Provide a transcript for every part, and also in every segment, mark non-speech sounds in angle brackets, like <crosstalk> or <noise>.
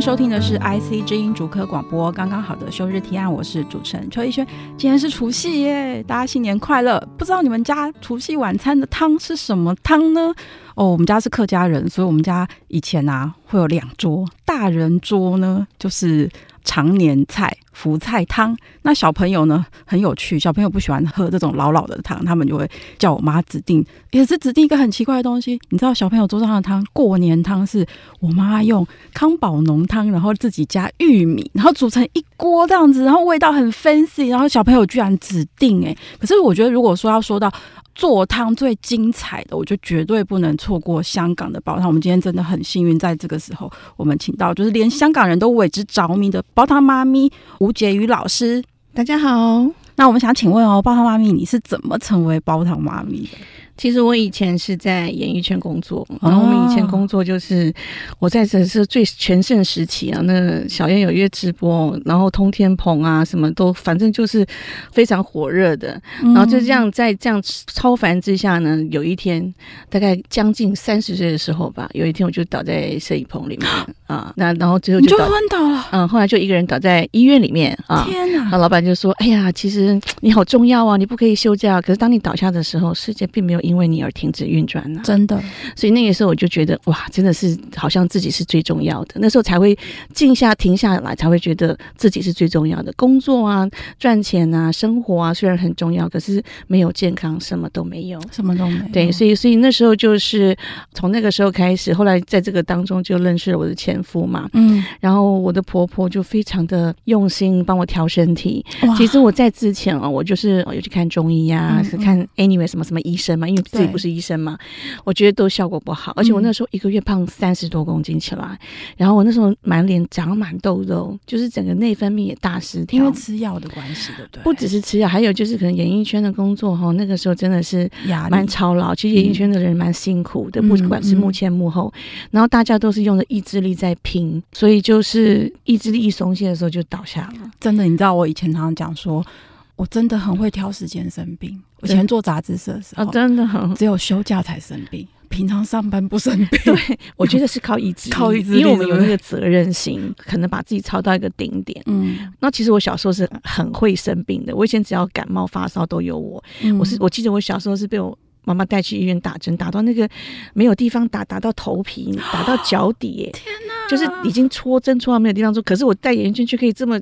收听的是 IC 之音主科广播，刚刚好的休日提案，我是主持人邱逸轩。今天是除夕耶，大家新年快乐！不知道你们家除夕晚餐的汤是什么汤呢？哦，我们家是客家人，所以我们家以前啊会有两桌，大人桌呢就是常年菜。福菜汤，那小朋友呢很有趣，小朋友不喜欢喝这种老老的汤，他们就会叫我妈指定，也是指定一个很奇怪的东西。你知道小朋友桌上的汤，过年汤是我妈用康宝浓汤，然后自己加玉米，然后煮成一锅这样子，然后味道很 fancy，然后小朋友居然指定哎、可是我觉得如果说要说到做汤最精彩的，我就绝对不能错过香港的煲汤。我们今天真的很幸运，在这个时候我们请到就是连香港人都为之着迷的煲汤妈咪。吴婕妤老师，大家好。那我们想请问哦，煲汤妈咪，你是怎么成为煲汤妈咪的？其实我以前是在演艺圈工作，然后我们以前工作就是我在这是最全盛时期啊，那小燕有约直播，然后通天棚啊，什么都反正就是非常火热的。然后就这样在这样超凡之下呢，有一天大概将近三十岁的时候吧，有一天我就倒在摄影棚里面啊，那然后最后就昏倒了，嗯，后来就一个人倒在医院里面啊。天哪！那老板就说：“哎呀，其实你好重要啊，你不可以休假。可是当你倒下的时候，世界并没有。”因为你而停止运转呢？真的，所以那个时候我就觉得哇，真的是好像自己是最重要的。那时候才会静下、停下来，才会觉得自己是最重要的。工作啊、赚钱啊、生活啊，虽然很重要，可是没有健康，什么都没有，什么都没有。对，所以所以那时候就是从那个时候开始，后来在这个当中就认识了我的前夫嘛。嗯，然后我的婆婆就非常的用心帮我调身体。其实我在之前啊，我就是有去看中医呀、啊，嗯嗯是看 anyway 什么什么医生嘛，因为自己不是医生嘛，我觉得都效果不好，而且我那时候一个月胖三十多公斤起来，嗯、然后我那时候满脸长满痘痘，就是整个内分泌也大失调，因为吃药的关系，对不对？不只是吃药，还有就是可能演艺圈的工作哈，那个时候真的是蛮操劳。其实演艺圈的人蛮辛苦的，嗯、不管是幕前幕后，然后大家都是用着意志力在拼，所以就是意志力一松懈的时候就倒下了。真的，你知道我以前常常讲说。我真的很会挑时间生病。我以前做杂志社的时候，哦、真的很只有休假才生病，平常上班不生病。对，我觉得是靠意志力，<laughs> 靠意志力，因为我们有那个责任心，可能把自己操到一个顶点。嗯，那其实我小时候是很会生病的，我以前只要感冒发烧都有我。嗯、我是我记得我小时候是被我。妈妈带去医院打针，打到那个没有地方打，打到头皮，打到脚底，天哪！就是已经戳针戳到没有地方戳。可是我戴眼镜却可以这么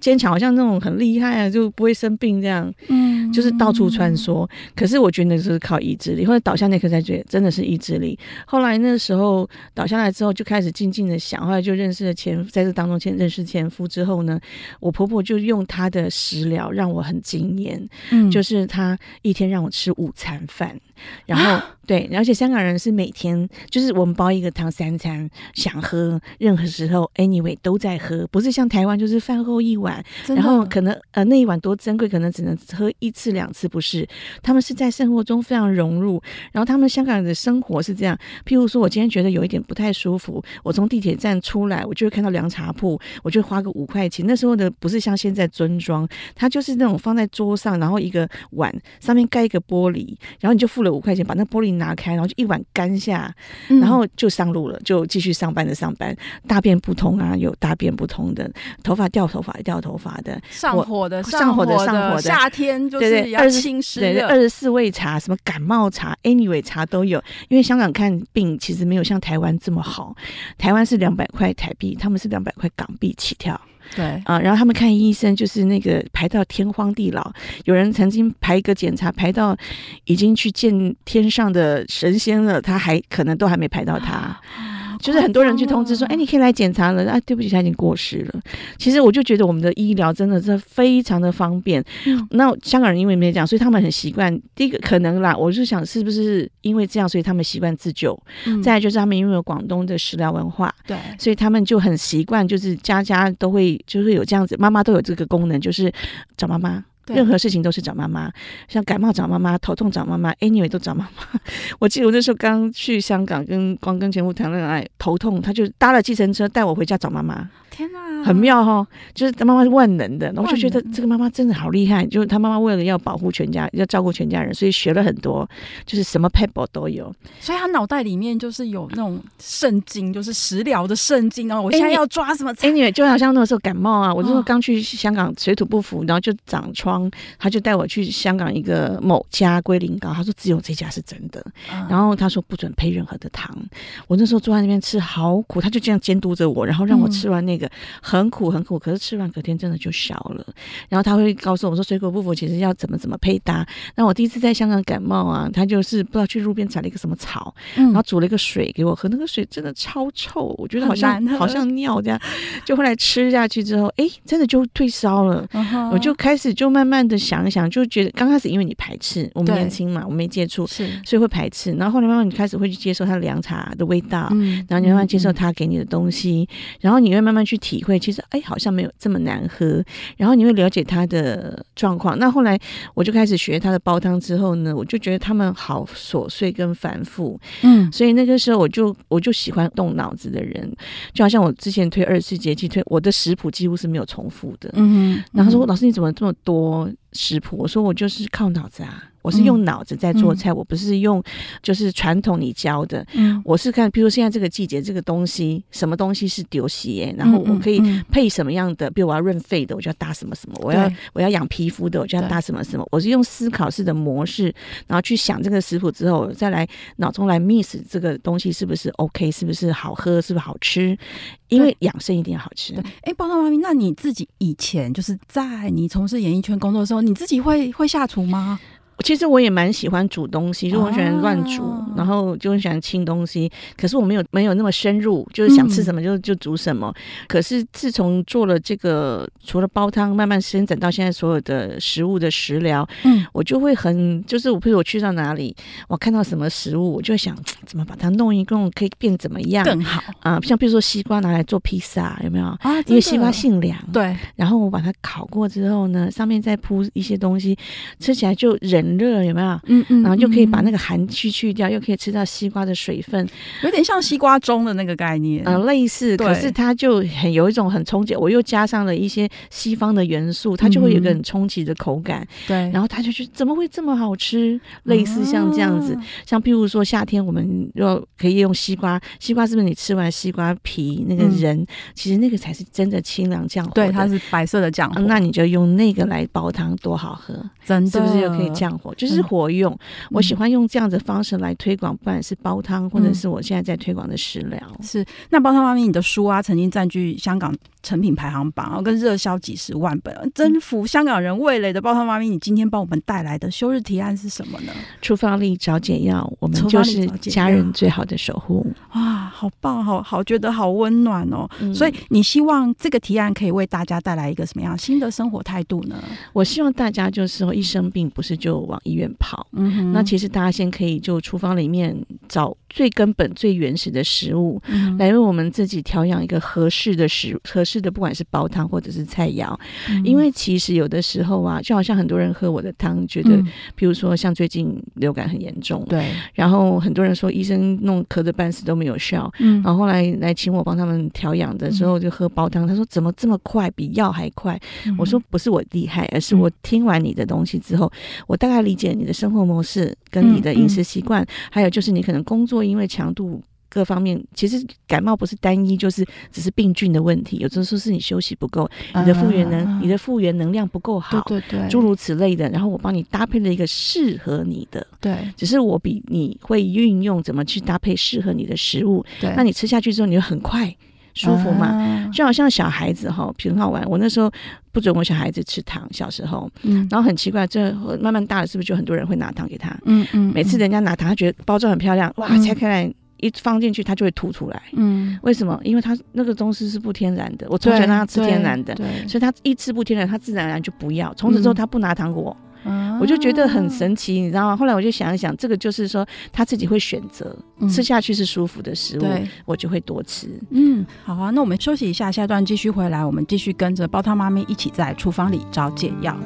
坚强，好像那种很厉害啊，就不会生病这样。嗯，就是到处穿梭。可是我觉得那是靠意志力，或者倒下那刻才觉得真的是意志力。后来那时候倒下来之后，就开始静静的想，后来就认识了前，在这当中前认识前夫之后呢，我婆婆就用她的食疗让我很惊艳。嗯，就是她一天让我吃午餐饭。然后 <laughs> 对，而且香港人是每天就是我们煲一个汤三餐，想喝任何时候 anyway 都在喝，不是像台湾就是饭后一碗，然后可能呃那一碗多珍贵，可能只能喝一次两次，不是？他们是在生活中非常融入，然后他们香港人的生活是这样，譬如说我今天觉得有一点不太舒服，我从地铁站出来，我就会看到凉茶铺，我就花个五块钱。那时候的不是像现在樽装，它就是那种放在桌上，然后一个碗上面盖一个玻璃，然后你就付了五块钱，把那玻璃拿开，然后就一碗干下，然后就上路了，就继续上班的上班。大便不通啊，有大便不通的，头发掉头发掉头发的，上火的上火的上火的，夏天就是要清湿二十四味茶，什么感冒茶，anyway 茶都有。因为香港看病其实没有像台湾这么好，台湾是两百块台币，他们是两百块港币起跳。对啊，然后他们看医生就是那个排到天荒地老，有人曾经排一个检查排到已经去见天上的神仙了，他还可能都还没排到他。就是很多人去通知说，哎，你可以来检查了。啊，对不起，他已经过世了。其实我就觉得我们的医疗真的是非常的方便。嗯、那香港人因为没有这样，所以他们很习惯。第一个可能啦，我就想是不是因为这样，所以他们习惯自救。嗯、再来就是他们因为有广东的食疗文化，对，所以他们就很习惯，就是家家都会就是有这样子，妈妈都有这个功能，就是找妈妈。任何事情都是找妈妈，像感冒找妈妈，头痛找妈妈，anyway 都找妈妈。<laughs> 我记得我那时候刚去香港，跟光跟前夫谈恋爱，头痛，他就搭了计程车带我回家找妈妈。天哪，很妙哈、哦！就是他妈妈是万能的，我就觉得这个妈妈真的好厉害。就是他妈妈为了要保护全家，要照顾全家人，所以学了很多，就是什么撇步都有。所以他脑袋里面就是有那种圣经，就是食疗的圣经。哦我现在要抓什么？anyway 就好像那个时候感冒啊，我那时候刚去香港，水土不服，然后就长疮。他就带我去香港一个某家龟苓膏，他说只有这家是真的，嗯、然后他说不准配任何的糖。我那时候坐在那边吃好苦，他就这样监督着我，然后让我吃完那个、嗯、很苦很苦，可是吃完隔天真的就消了。然后他会告诉我说水果不服其实要怎么怎么配搭。那我第一次在香港感冒啊，他就是不知道去路边采了一个什么草，嗯、然后煮了一个水给我喝，那个水真的超臭，我觉得好像好像尿这样。就后来吃下去之后，哎，真的就退烧了。嗯、我就开始就慢慢的。想一想，就觉得刚开始因为你排斥，我们年轻嘛，我们没接触，是，所以会排斥。然后后来慢慢你开始会去接受它的凉茶的味道，嗯，然后你慢慢接受他给你的东西，嗯、然后你会慢慢去体会，其实哎，好像没有这么难喝。然后你会了解它的状况。那后来我就开始学它的煲汤之后呢，我就觉得他们好琐碎跟繁复，嗯，所以那个时候我就我就喜欢动脑子的人，就好像我之前推二十四节气推我的食谱几乎是没有重复的，嗯，嗯，然后说老师你怎么这么多？食谱，我说我就是靠脑子啊。我是用脑子在做菜，嗯、我不是用就是传统你教的。嗯，我是看，比如说现在这个季节，这个东西什么东西是丢西耶，然后我可以配什么样的，比如我要润肺的，我就要搭什么什么；我要我要养皮肤的，我就要搭什么什么。我是用思考式的模式，然后去想这个食谱之后，再来脑中来 miss 这个东西是不是 OK，是不是好喝，是不是好吃？因为养生一定要好吃。哎，报道妈咪，那你自己以前就是在你从事演艺圈工作的时候，你自己会会下厨吗？其实我也蛮喜欢煮东西，就我喜欢乱煮，哦、然后就很喜欢清东西。可是我没有没有那么深入，就是想吃什么就、嗯、就煮什么。可是自从做了这个，除了煲汤，慢慢伸展到现在所有的食物的食疗，嗯，我就会很就是，我譬如我去到哪里，我看到什么食物，我就想怎么把它弄一弄，可以变怎么样更好啊？像比如说西瓜拿来做披萨，有没有啊？因为西瓜性凉，对。然后我把它烤过之后呢，上面再铺一些东西，吃起来就忍。很热有没有？嗯嗯，然后就可以把那个寒气去掉，又可以吃到西瓜的水分，有点像西瓜盅的那个概念，嗯，类似。可是它就很有一种很冲击，我又加上了一些西方的元素，它就会有一个很冲击的口感。对，然后它就觉得怎么会这么好吃？类似像这样子，像譬如说夏天我们要可以用西瓜，西瓜是不是你吃完西瓜皮那个人，其实那个才是真的清凉降火。对，它是白色的降火，那你就用那个来煲汤，多好喝！真的，是不是又可以降？就是活用，嗯、我喜欢用这样的方式来推广，不管是煲汤，或者是我现在在推广的食疗。是，那煲汤妈咪，你的书啊，曾经占据香港成品排行榜，然后跟热销几十万本，征服香港人味蕾的煲汤妈咪，你今天帮我们带来的休日提案是什么呢？厨房里找解药，我们就是家人最好的守护。哇，好棒，好好觉得好温暖哦。嗯、所以你希望这个提案可以为大家带来一个什么样新的生活态度呢？我希望大家就是说，一生病不是就往医院跑，嗯，那其实大家先可以就厨房里面找最根本、最原始的食物，嗯、来为我们自己调养一个合适的食合适。的，不管是煲汤或者是菜肴，嗯、因为其实有的时候啊，就好像很多人喝我的汤，觉得，比、嗯、如说像最近流感很严重，对，然后很多人说医生弄咳得半死都没有效，嗯，然后后来来请我帮他们调养的时候，就喝煲汤，嗯、他说怎么这么快，比药还快？嗯、我说不是我厉害，而是我听完你的东西之后，嗯、我大概理解你的生活模式跟你的饮食习惯，还有就是你可能工作因为强度。各方面其实感冒不是单一，就是只是病菌的问题。有的时候是你休息不够，你的复原能，啊、你的复原能量不够好，对对对，诸如此类的。然后我帮你搭配了一个适合你的，对，只是我比你会运用怎么去搭配适合你的食物。对，那你吃下去之后，你就很快舒服嘛，啊、就好像小孩子哈，挺好玩。我那时候不准我小孩子吃糖，小时候，嗯，然后很奇怪，这慢慢大了，是不是就很多人会拿糖给他？嗯嗯，嗯每次人家拿糖，他觉得包装很漂亮，哇，拆开来。一放进去，它就会吐出来。嗯，为什么？因为它那个东西是不天然的，我从小让他吃天然的，所以他一吃不天然，他自然而然就不要。从此之后，他不拿糖果。嗯我就觉得很神奇，你知道吗？后来我就想一想，这个就是说他自己会选择、嗯、吃下去是舒服的食物，我就会多吃。嗯，好啊，那我们休息一下，下段继续回来，我们继续跟着煲汤妈咪一起在厨房里找解药。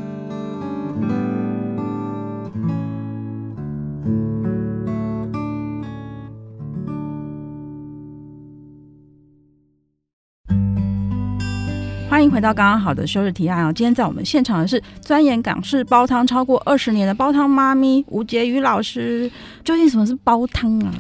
迎回到刚刚好的休日提案哦。今天在我们现场的是钻研港式煲汤超过二十年的煲汤妈咪吴婕妤老师。究竟什么是煲汤啊？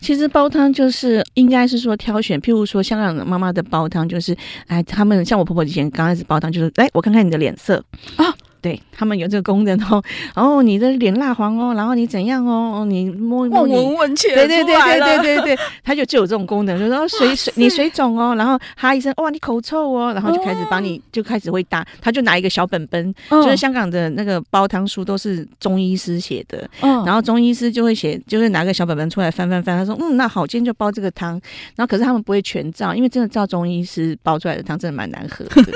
其实煲汤就是应该是说挑选，譬如说香港的妈妈的煲汤就是，哎，他们像我婆婆以前刚开始煲汤就是，哎，我看看你的脸色啊。对他们有这个功能哦，然后你的脸蜡黄哦，然后你怎样哦，你摸一摸你，闻闻切对对对对对对对，他就就有这种功能，就说水水你水肿哦，然后哈一声哇你口臭哦，然后就开始帮你就开始会打，他就拿一个小本本，就是香港的那个煲汤书都是中医师写的，然后中医师就会写，就是拿个小本本出来翻翻翻，他说嗯那好，今天就煲这个汤，然后可是他们不会全照，因为真的照中医师煲出来的汤真的蛮难喝的，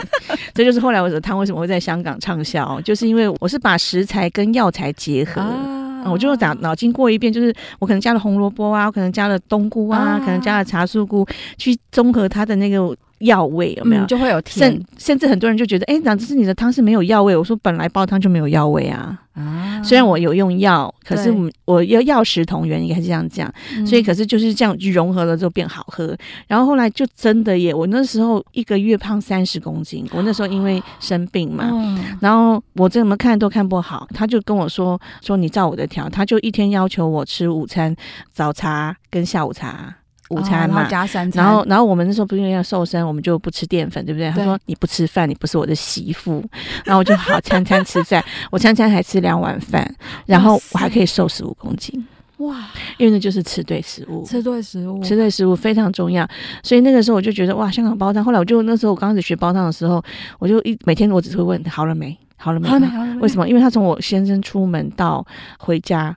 这就是后来我的汤为什么会在香港畅销。就是因为我是把食材跟药材结合，啊嗯、我就打脑筋过一遍，就是我可能加了红萝卜啊，我可能加了冬菇啊，啊可能加了茶树菇，去综合它的那个。药味有没有？嗯、就会有甜，甚甚至很多人就觉得，哎、欸，哪只是你的汤是没有药味？我说本来煲汤就没有药味啊。啊，虽然我有用药，可是我要药食同源，应该是这样讲。嗯、所以可是就是这样融合了之后变好喝。然后后来就真的耶，我那时候一个月胖三十公斤。我那时候因为生病嘛，哦、然后我怎么看都看不好。他就跟我说说你照我的调，他就一天要求我吃午餐、早茶跟下午茶。午餐嘛，然后加三餐，然后然后我们那时候不是因为要瘦身，我们就不吃淀粉，对不对？对，他说你不吃饭，你不是我的媳妇。然后我就好餐餐吃饭，我餐餐还吃两碗饭，然后我还可以瘦十五公斤。哇！因为那就是吃对食物，吃对食物，吃对食物非常重要。所以那个时候我就觉得哇，香港煲汤。后来我就那时候我刚开始学煲汤的时候，我就一每天我只会问好了没，好了没，好了没。为什么？因为他从我先生出门到回家。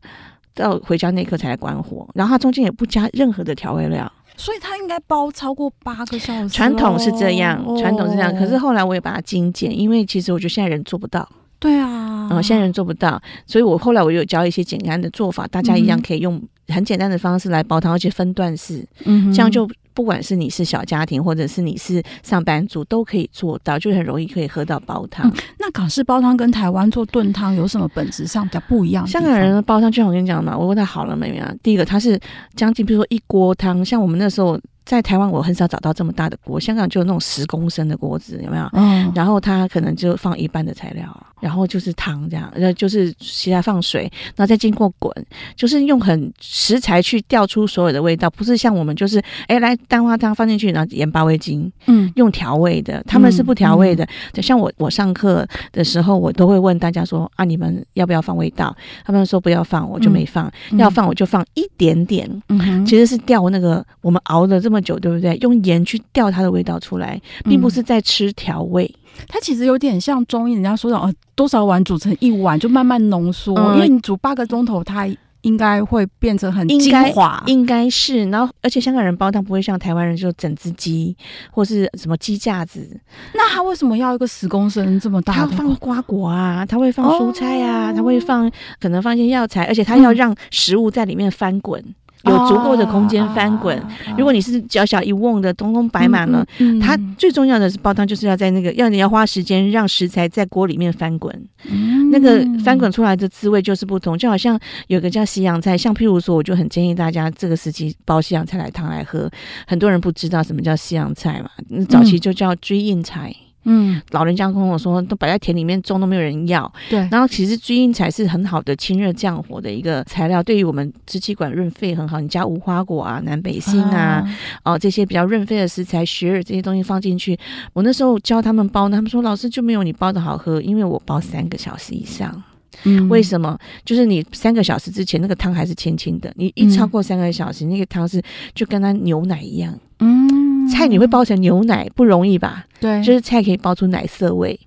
到回家那一刻才来关火，然后它中间也不加任何的调味料，所以它应该煲超过八个小时。传统是这样，传统是这样。可是后来我也把它精简，因为其实我觉得现在人做不到。对啊，嗯，现在人做不到，所以我后来我有教一些简单的做法，大家一样可以用很简单的方式来煲汤，而且分段式，嗯，这样就。不管是你是小家庭，或者是你是上班族，都可以做到，就很容易可以喝到煲汤。嗯，那港式煲汤跟台湾做炖汤有什么本质上比较不一样？香港人的煲汤，就像我跟你讲嘛，我问他好了没有啊？第一个，它是将近，比如说一锅汤，像我们那时候。在台湾，我很少找到这么大的锅。香港就有那种十公升的锅子，有没有？嗯。然后它可能就放一半的材料，然后就是汤这样，然后就是其他放水，然后再经过滚，就是用很食材去调出所有的味道，不是像我们就是哎来蛋花汤放进去，然后盐巴味精，嗯，用调味的，他们是不调味的。就、嗯、像我我上课的时候，我都会问大家说啊，你们要不要放味道？他们说不要放，我就没放；嗯、要放我就放一点点。嗯哼，其实是调那个我们熬了这么。久对不对？用盐去调它的味道出来，并不是在吃调味。嗯、它其实有点像中医，人家说的哦，多少碗煮成一碗，就慢慢浓缩。嗯、因为你煮八个钟头，它应该会变成很精华，应该是。然后，而且香港人煲汤不会像台湾人就整只鸡或是什么鸡架子。那他为什么要一个十公升这么大？他放瓜果啊，他会放蔬菜啊，他、哦、会放可能放一些药材，而且他要让食物在里面翻滚。嗯有足够的空间翻滚。Oh, uh, uh, 如果你是小小一瓮的，通通摆满了，嗯嗯、它最重要的是煲汤，就是要在那个要你要花时间让食材在锅里面翻滚。嗯、那个翻滚出来的滋味就是不同，就好像有个叫西洋菜，像譬如说，我就很建议大家这个时期煲西洋菜来汤来喝。很多人不知道什么叫西洋菜嘛，早期就叫追印菜。嗯，老人家跟我说，都摆在田里面种都没有人要。对，然后其实追荫菜是很好的清热降火的一个材料，对于我们支气管润肺很好。你加无花果啊、南北杏啊，哦、呃、这些比较润肺的食材，雪耳这些东西放进去。我那时候教他们煲呢，他们说老师就没有你煲的好喝，因为我煲三个小时以上。嗯，为什么？就是你三个小时之前那个汤还是清清的，你一超过三个小时，嗯、那个汤是就跟它牛奶一样。嗯。菜你会包成牛奶不容易吧？对，就是菜可以包出奶色味。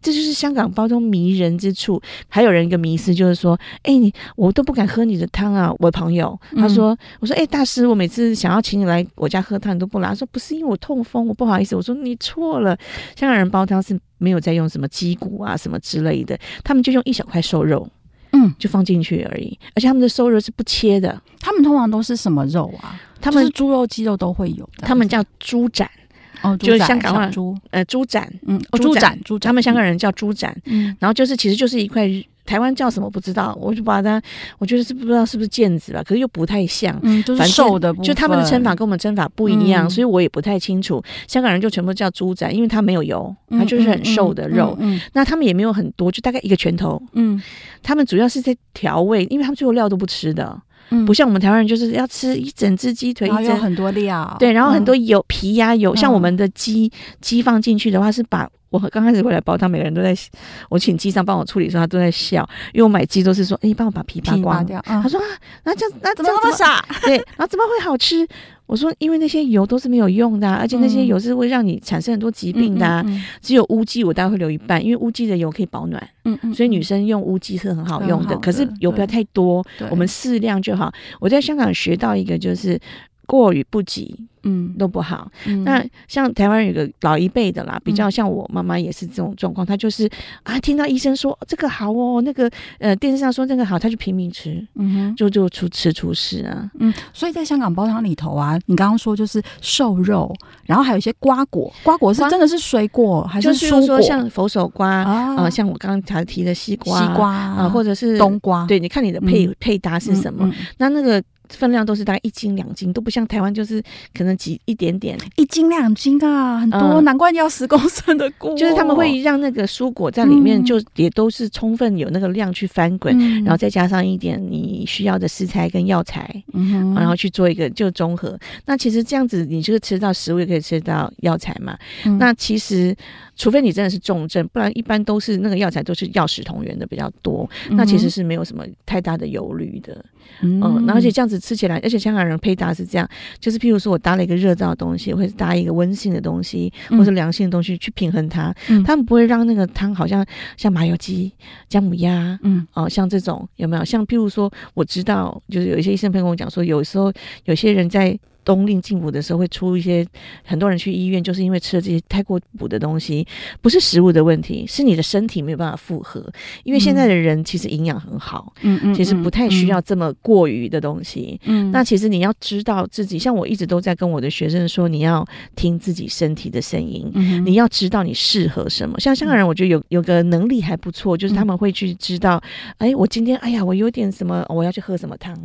这就是香港包汤迷人之处。还有人一个迷思就是说，哎，你我都不敢喝你的汤啊。我的朋友他说，嗯、我说，哎，大师，我每次想要请你来我家喝汤，你都不来。他说不是因为我痛风，我不好意思。我说你错了，香港人煲汤是没有在用什么鸡骨啊什么之类的，他们就用一小块瘦肉，嗯，就放进去而已。而且他们的瘦肉是不切的。他们通常都是什么肉啊？他们是猪肉、鸡肉都会有。他们叫猪斩。哦，就是香港话，猪。呃猪展，嗯，猪展，猪展，他们香港人叫猪展，嗯，然后就是其实就是一块，台湾叫什么不知道，我就把它，我觉得是不知道是不是腱子吧，可是又不太像，嗯，就是瘦的，就他们的称法跟我们称法不一样，所以我也不太清楚。香港人就全部叫猪展，因为它没有油，它就是很瘦的肉，嗯，那他们也没有很多，就大概一个拳头，嗯，他们主要是在调味，因为他们最后料都不吃的。嗯，不像我们台湾人，就是要吃一整只鸡腿，然后有很多料，对，然后很多油、皮呀、油。像我们的鸡鸡放进去的话，是把我刚开始回来煲汤，每个人都在，我请机上帮我处理的时候，他都在笑，因为我买鸡都是说，哎，你帮我把皮扒光掉。他说啊，那这样那 <laughs> 怎么那么傻？对，然后怎么会好吃？我说，因为那些油都是没有用的，啊，而且那些油是会让你产生很多疾病的，啊。嗯嗯嗯、只有乌鸡，我大概会留一半，因为乌鸡的油可以保暖。嗯嗯、所以女生用乌鸡是很好用的，的可是油不要太多，我们适量就好。我在香港学到一个就是过于不及。嗯，都不好。嗯、那像台湾有个老一辈的啦，比较像我妈妈也是这种状况。她、嗯、就是啊，听到医生说这个好哦，那个呃电视上说那个好，她就拼命吃，嗯哼，就就出吃出事啊。嗯，所以在香港煲汤里头啊，你刚刚说就是瘦肉，然后还有一些瓜果，瓜果是真的是水果还是蔬果？说像佛手瓜啊、呃，像我刚刚才提的西瓜，西瓜啊，呃、或者是冬瓜。对，你看你的配、嗯、配搭是什么？那那个。分量都是大概一斤两斤，都不像台湾，就是可能几一点点，一斤两斤啊，很多，嗯、难怪要十公升的锅。就是他们会让那个蔬果在里面，就也都是充分有那个量去翻滚，嗯、然后再加上一点你需要的食材跟药材，嗯，然后去做一个就综合。那其实这样子，你就是吃到食物，也可以吃到药材嘛。嗯、那其实。除非你真的是重症，不然一般都是那个药材都是药食同源的比较多，嗯、那其实是没有什么太大的忧虑的。嗯，嗯，然后而且这样子吃起来，而且香港人配搭是这样，就是譬如说我搭了一个热燥的东西，或者搭一个温性的东西，或者凉性的东西去平衡它，嗯、他们不会让那个汤好像像麻油鸡、姜母鸭，嗯，哦，像这种有没有？像譬如说，我知道就是有一些医生朋友跟我讲说，有时候有些人在。冬令进补的时候会出一些，很多人去医院就是因为吃了这些太过补的东西，不是食物的问题，是你的身体没有办法负荷。因为现在的人其实营养很好，嗯嗯，其实不太需要这么过于的东西。嗯，那其实你要知道自己，像我一直都在跟我的学生说，你要听自己身体的声音，嗯，你要知道你适合什么。像香港人，我觉得有有个能力还不错，就是他们会去知道，哎，我今天哎呀，我有点什么，我要去喝什么汤。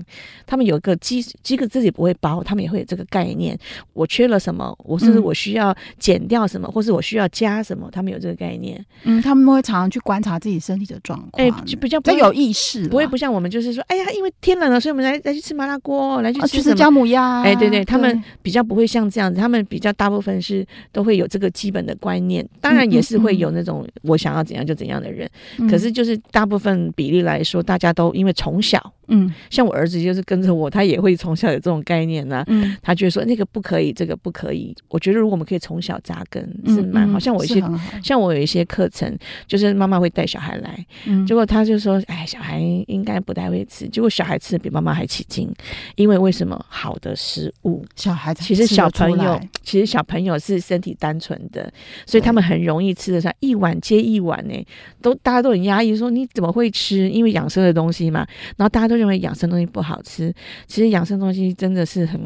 他们有个鸡鸡个自己不会煲，他们也会。这个概念，我缺了什么？我是我需要减掉什么，嗯、或是我需要加什么？他们有这个概念。嗯，他们会常常去观察自己身体的状况，哎、欸，就比较比较有意识，不会不像我们，就是说，哎呀，因为天冷了，所以我们来来去吃麻辣锅，来去吃什么姜母鸭。哎，对对，他们比较不会像这样子，他们比较大部分是都会有这个基本的观念，当然也是会有那种我想要怎样就怎样的人，嗯、可是就是大部分比例来说，大家都因为从小。嗯，像我儿子就是跟着我，他也会从小有这种概念呢、啊。嗯，他觉得说那个不可以，这个不可以。我觉得如果我们可以从小扎根，是蛮好。像我一些，像我有一些课程，就是妈妈会带小孩来，嗯、结果他就说，哎，小孩应该不太会吃，结果小孩吃的比妈妈还起劲，因为为什么？好的食物，小孩子其实小朋友，其实小朋友是身体单纯的，所以他们很容易吃得上一碗接一碗呢，都大家都很压抑，说你怎么会吃？因为养生的东西嘛，然后大家都认为养生东西不好吃，其实养生东西真的是很，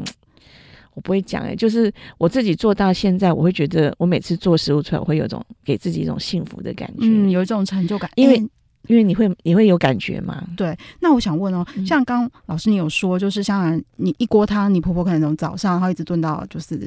我不会讲哎，就是我自己做到现在，我会觉得我每次做食物出来，我会有种给自己一种幸福的感觉，嗯，有一种成就感，因为、欸、因为你会你会有感觉嘛。对，那我想问哦，像刚老师你有说，就是像你一锅汤，你婆婆可能从早上然后一直炖到就是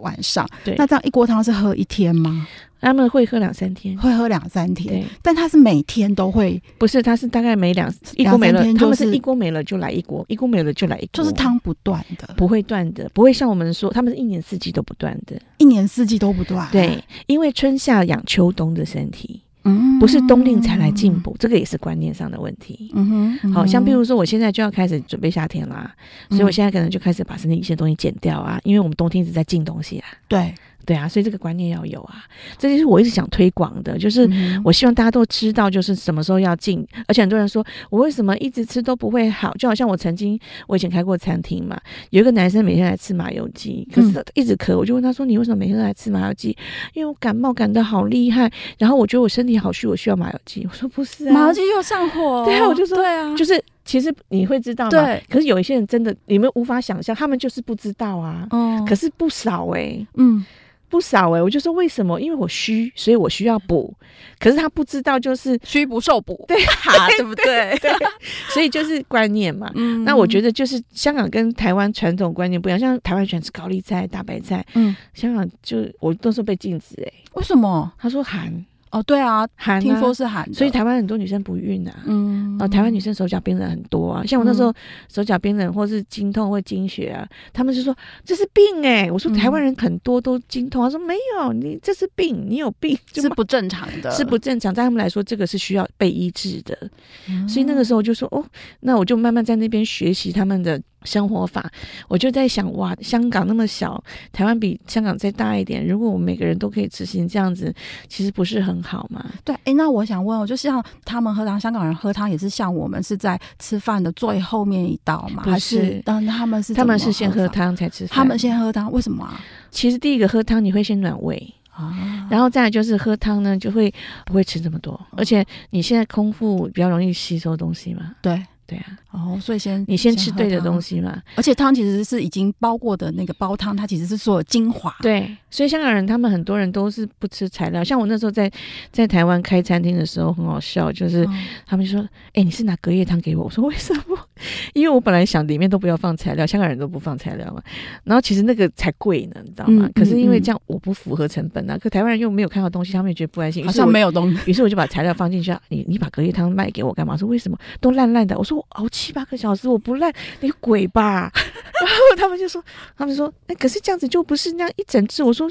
晚上，对，那这样一锅汤是喝一天吗？他们会喝两三天，会喝两三天，对。但他是每天都会，不是，他是大概每两一锅没了，他们是一锅没了就来一锅，一锅没了就来一锅，就是汤不断的，不会断的，不会像我们说，他们是一年四季都不断的，一年四季都不断，对，因为春夏养秋冬的身体，嗯，不是冬令才来进补，嗯、这个也是观念上的问题，嗯哼，嗯哼。好像比如说我现在就要开始准备夏天啦，所以我现在可能就开始把身体一些东西减掉啊，因为我们冬天一直在进东西啊，对。对啊，所以这个观念要有啊，这就是我一直想推广的，就是我希望大家都知道，就是什么时候要进。而且很多人说我为什么一直吃都不会好，就好像我曾经我以前开过餐厅嘛，有一个男生每天来吃麻油鸡，可是他一直咳，我就问他说，你为什么每天都来吃麻油鸡？因为我感冒感得好厉害，然后我觉得我身体好虚，我需要麻油鸡。我说不是啊，麻油鸡又上火。对啊，我就说对啊，就是。其实你会知道吗？对。可是有一些人真的，你们无法想象，他们就是不知道啊。哦。可是不少哎、欸，嗯，不少哎、欸。我就说为什么？因为我虚，所以我需要补。可是他不知道，就是虚不受补，对哈，对不对？对。所以就是观念嘛。嗯。那我觉得就是香港跟台湾传统观念不一样，像台湾喜欢吃高丽菜、大白菜，嗯，香港就我都是被禁止哎、欸。为什么？他说寒。哦，对啊，寒、啊，听说是寒，所以台湾很多女生不孕啊。嗯，然后台湾女生手脚冰冷很多啊，像我那时候手脚冰冷或是经痛或经血啊，他们就说这是病哎、欸。我说台湾人很多都经痛，他说没有，你这是病，你有病就 <laughs> 是不正常的，是不正常，在他们来说这个是需要被医治的。嗯、所以那个时候我就说哦，那我就慢慢在那边学习他们的。生活法，我就在想，哇，香港那么小，台湾比香港再大一点。如果我们每个人都可以执行这样子，其实不是很好吗？对，哎，那我想问，我就像他们喝汤，香港人喝汤也是像我们是在吃饭的最后面一道吗？不是，还是当，他们是他们是先喝汤才吃饭，他们先喝汤，为什么啊？其实第一个喝汤你会先暖胃啊，然后再来就是喝汤呢，就会不会吃这么多，而且你现在空腹比较容易吸收东西嘛。对。对啊，哦，所以先你先吃对的东西嘛，而且汤其实是已经煲过的那个煲汤，它其实是所有精华。对，所以香港人他们很多人都是不吃材料，像我那时候在在台湾开餐厅的时候很好笑，就是他们就说：“哎、你是拿隔夜汤给我？”我说：“为什么？<laughs> 因为我本来想里面都不要放材料，香港人都不放材料嘛。然后其实那个才贵呢，你知道吗？嗯、可是因为这样我不符合成本啊，嗯、可台湾人又没有看到东西，他们也觉得不安心，好像没有东西。<laughs> 于是我就把材料放进去，你你把隔夜汤卖给我干嘛？说为什么都烂烂的？我说我熬七八个。小时我不烂，你鬼吧？<laughs> 然后他们就说，他们说，哎，可是这样子就不是那样一整只。我说，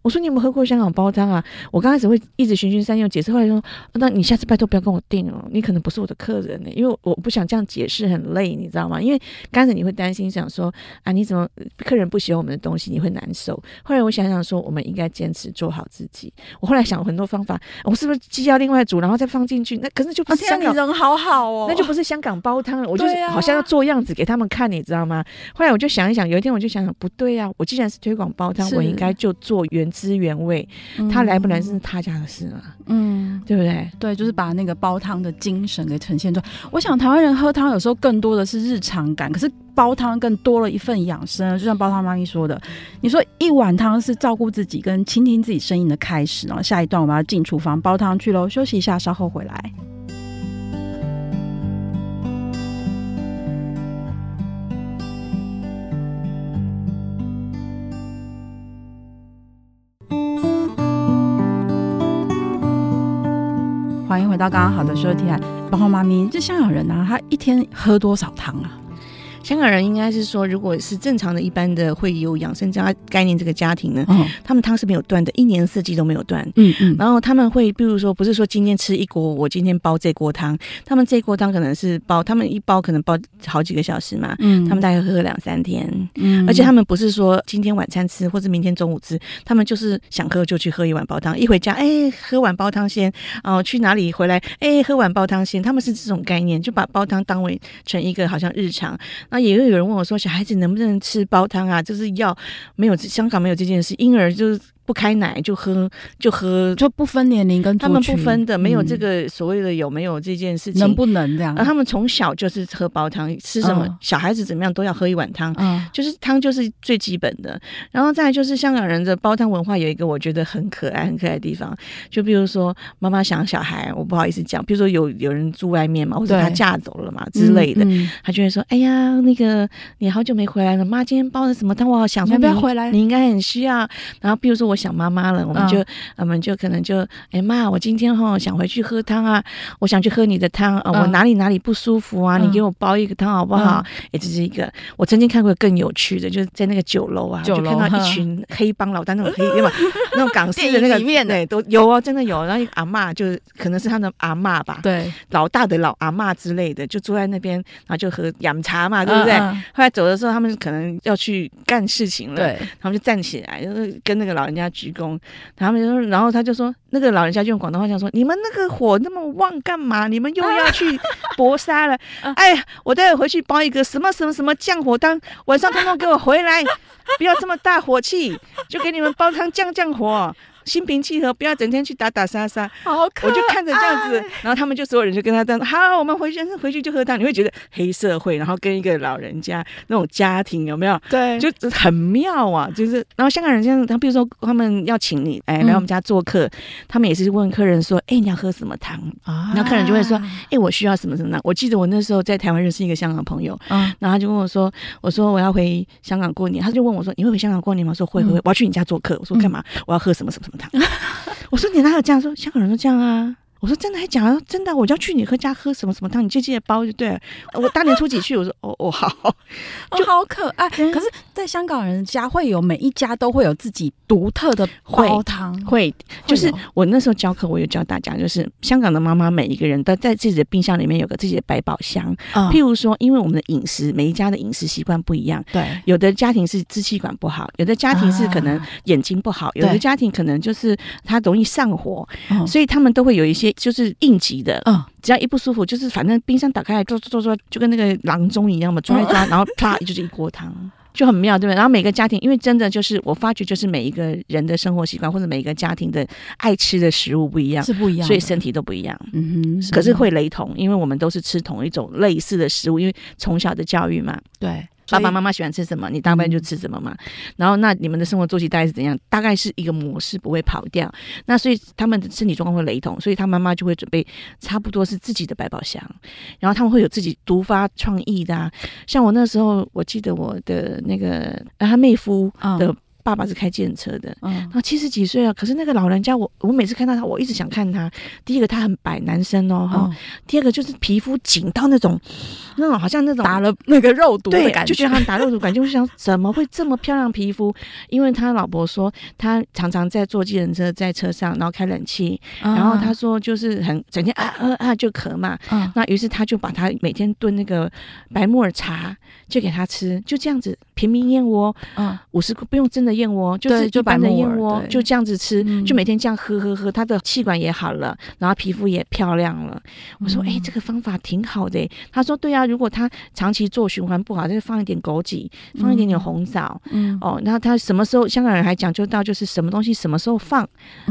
我说你有没有喝过香港煲汤啊？我刚开始会一直循循善诱解释，后来说，那你下次拜托不要跟我订哦，你可能不是我的客人呢，因为我不想这样解释很累，你知道吗？因为刚开始你会担心，想说啊，你怎么客人不喜欢我们的东西，你会难受。后来我想想说，我们应该坚持做好自己。我后来想了很多方法，我是不是鸡要另外煮，然后再放进去？那可是就不是香港，啊、人好好哦，那就不是香港煲汤了。我就是。好像要做样子给他们看，你知道吗？后来我就想一想，有一天我就想想，不对呀、啊，我既然是推广煲汤，我应该就做原汁原味。嗯、他来不来是他家的事嘛，嗯，对不对？对，就是把那个煲汤的精神给呈现出来。我想台湾人喝汤有时候更多的是日常感，可是煲汤更多了一份养生。就像煲汤妈咪说的，你说一碗汤是照顾自己跟倾听自己声音的开始。然后下一段我们要进厨房煲汤去喽，休息一下，稍后回来。到刚刚好的说题，包括妈咪，这香港人啊，他一天喝多少汤啊？香港人应该是说，如果是正常的一般的会有养生家概念这个家庭呢，嗯、他们汤是没有断的，一年四季都没有断。嗯嗯。然后他们会，比如说，不是说今天吃一锅，我今天煲这锅汤，他们这锅汤可能是煲，他们一煲可能煲好几个小时嘛。嗯。他们大概喝两三天。嗯。而且他们不是说今天晚餐吃或者明天中午吃，他们就是想喝就去喝一碗煲汤，一回家哎喝碗煲汤先，哦去哪里回来哎喝碗煲汤先，他们是这种概念，就把煲汤当为成一个好像日常。那也会有人问我说：“小孩子能不能吃煲汤啊？就是要没有香港没有这件事，婴儿就是。”不开奶就喝，就喝，就不分年龄跟他们不分的，没有这个所谓的有没有这件事情，能不能这样？他们从小就是喝煲汤，吃什么小孩子怎么样都要喝一碗汤，嗯就是汤就是最基本的。然后再来就是香港人的煲汤文化有一个我觉得很可爱很可爱的地方，就比如说妈妈想小孩，我不好意思讲，比如说有有人住外面嘛，或者他嫁走了嘛之类的，他就会说：“哎呀，那个你好久没回来了，妈今天煲的什么汤？我好想说你要不要回来？你应该很需要。”然后比如说我。想妈妈了，我们就、嗯、我们就可能就哎妈，我今天哈想回去喝汤啊，我想去喝你的汤啊，我哪里哪里不舒服啊，嗯、你给我煲一个汤好不好？哎、嗯，这是一个我曾经看过更有趣的，就是在那个酒楼啊，就看到一群黑帮老大那种黑，对吧？那种港式的那个里面对都有哦，真的有。然后一个阿嬷就可能是他的阿嬷吧，对，老大的老阿嬷之类的，就坐在那边，然后就喝养茶嘛，对不对？嗯嗯后来走的时候，他们可能要去干事情了，对，他们就站起来，就是跟那个老人家。家鞠躬。他们就说，然后他就说，那个老人家就用广东话讲说：“你们那个火那么旺干嘛？你们又要去 <laughs> 搏杀了？哎呀，我待会回去包一个什么什么什么降火汤，晚上通通给我回来，不要这么大火气，就给你们煲汤降降火。”心平气和，不要整天去打打杀杀。好可爱，我就看着这样子，然后他们就所有人就跟他这样，好，我们回去，回去就喝汤。你会觉得黑社会，然后跟一个老人家那种家庭有没有？对，就很妙啊。就是，然后香港人这样，他比如说他们要请你哎来我们家做客，嗯、他们也是问客人说，哎你要喝什么汤啊？然后客人就会说，哎我需要什么什么汤。我记得我那时候在台湾认识一个香港朋友，嗯，然后他就问我说，我说我要回香港过年，他就问我说，你会回香港过年吗？我说会会会，我要去你家做客。我说干嘛？我要喝什么什么 <laughs> 我说你哪有这样说？香港人都这样啊！我说真的还假的？真的，我就要去你喝家喝什么什么汤，你就记得包就对了。我大年初几去？我说哦哦好，<laughs> 就好可爱。可是，在香港人家会有每一家都会有自己独特的煲汤，会就是我那时候教课，我有教大家，就是香港的妈妈每一个人都在自己的冰箱里面有个自己的百宝箱。譬如说，因为我们的饮食，每一家的饮食习惯不一样，对，有的家庭是支气管不好，有的家庭是可能眼睛不好，有的家庭可能就是他容易上火，所以他们都会有一些。就是应急的，嗯，只要一不舒服，就是反正冰箱打开来，抓抓抓抓，就跟那个郎中一样嘛，抓一抓，然后啪，就是一锅汤，就很妙，对不对？然后每个家庭，因为真的就是我发觉，就是每一个人的生活习惯或者每一个家庭的爱吃的食物不一样，是不一样，所以身体都不一样。嗯哼，可是会雷同，因为我们都是吃同一种类似的食物，因为从小的教育嘛，对。爸爸妈妈喜欢吃什么，你大半就吃什么嘛。嗯、然后，那你们的生活作息大概是怎样？大概是一个模式，不会跑掉。那所以他们的身体状况会雷同，所以他妈妈就会准备差不多是自己的百宝箱。然后他们会有自己独发创意的、啊，像我那时候，我记得我的那个他妹夫的。嗯爸爸是开计程车的，嗯，然后七十几岁了，可是那个老人家，我我每次看到他，我一直想看他。第一个他很白，男生哦，哈、嗯。第二个就是皮肤紧到那种，那种好像那种打了那个肉毒的感觉，就觉得他打肉毒感觉，我想怎么会这么漂亮皮肤？因为他老婆说他常常在坐计程车，在车上，然后开冷气，嗯、然后他说就是很整天啊啊啊就咳嘛，嗯，那于是他就把他每天炖那个白木耳茶就给他吃，就这样子平民燕窝，嗯，五十个不用真的。燕窝就是一般的燕窝，就这样子吃，就每天这样喝喝喝，他的气管也好了，然后皮肤也漂亮了。我说，哎，这个方法挺好的。他说，对啊，如果他长期做循环不好，就放一点枸杞，放一点点红枣，嗯，哦，然后他什么时候，香港人还讲究到就是什么东西什么时候放